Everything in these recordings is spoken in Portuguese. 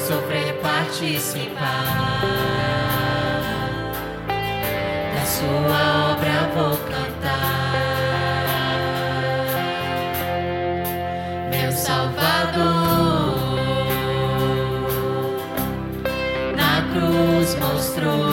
sofrer é participar. Da sua obra vou cantar. Meu Salvador, na cruz mostrou.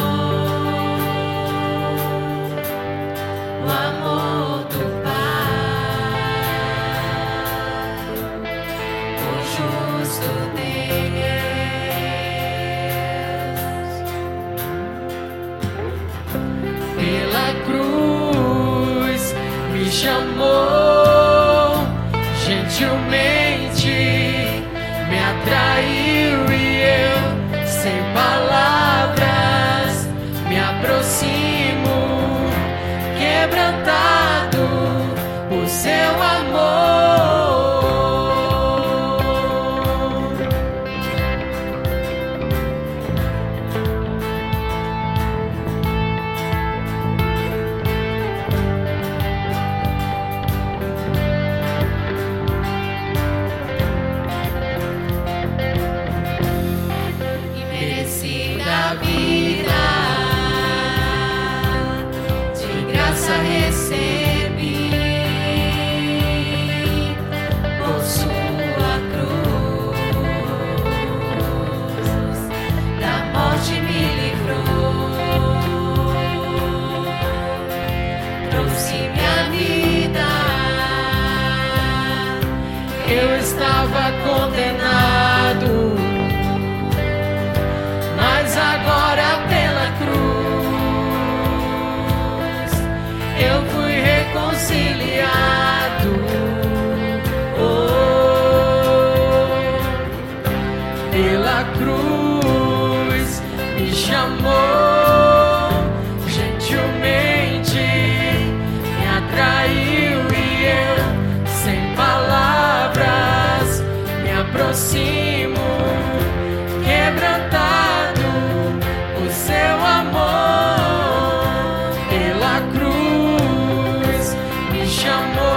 像梦 Eu estava condenado, mas agora pela cruz eu fui reconciliado. Oh, pela cruz. amor.